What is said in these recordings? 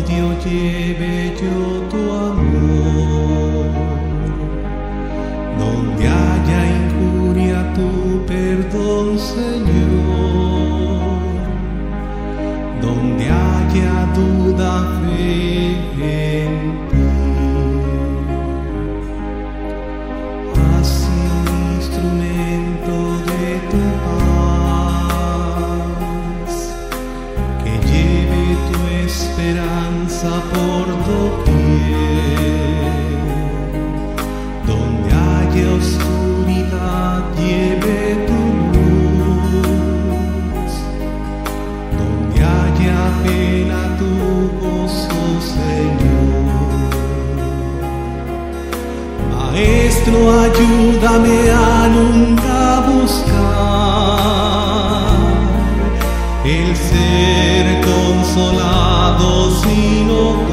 odio lleve yo tu amor. Donde haya injuria tu perdón, Señor. Donde haya duda, fe. maestro, ayúdame a nunca buscar el ser consolado, sino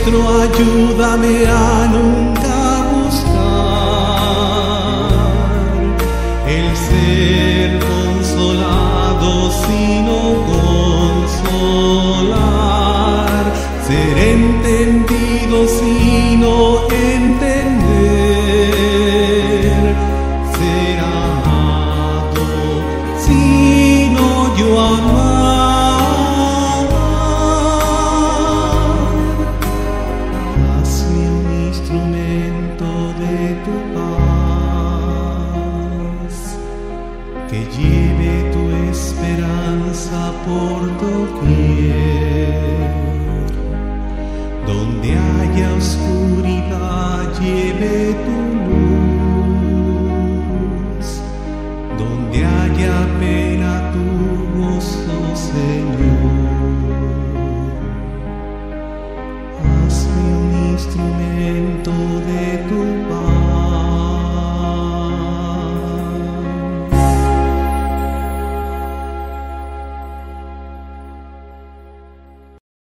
maestro, ayúdame a nunca buscar el ser consolado, sino consolar, ser entendido, sino entender. que lleve tu esperanza por tu doquier, donde haya oscuridad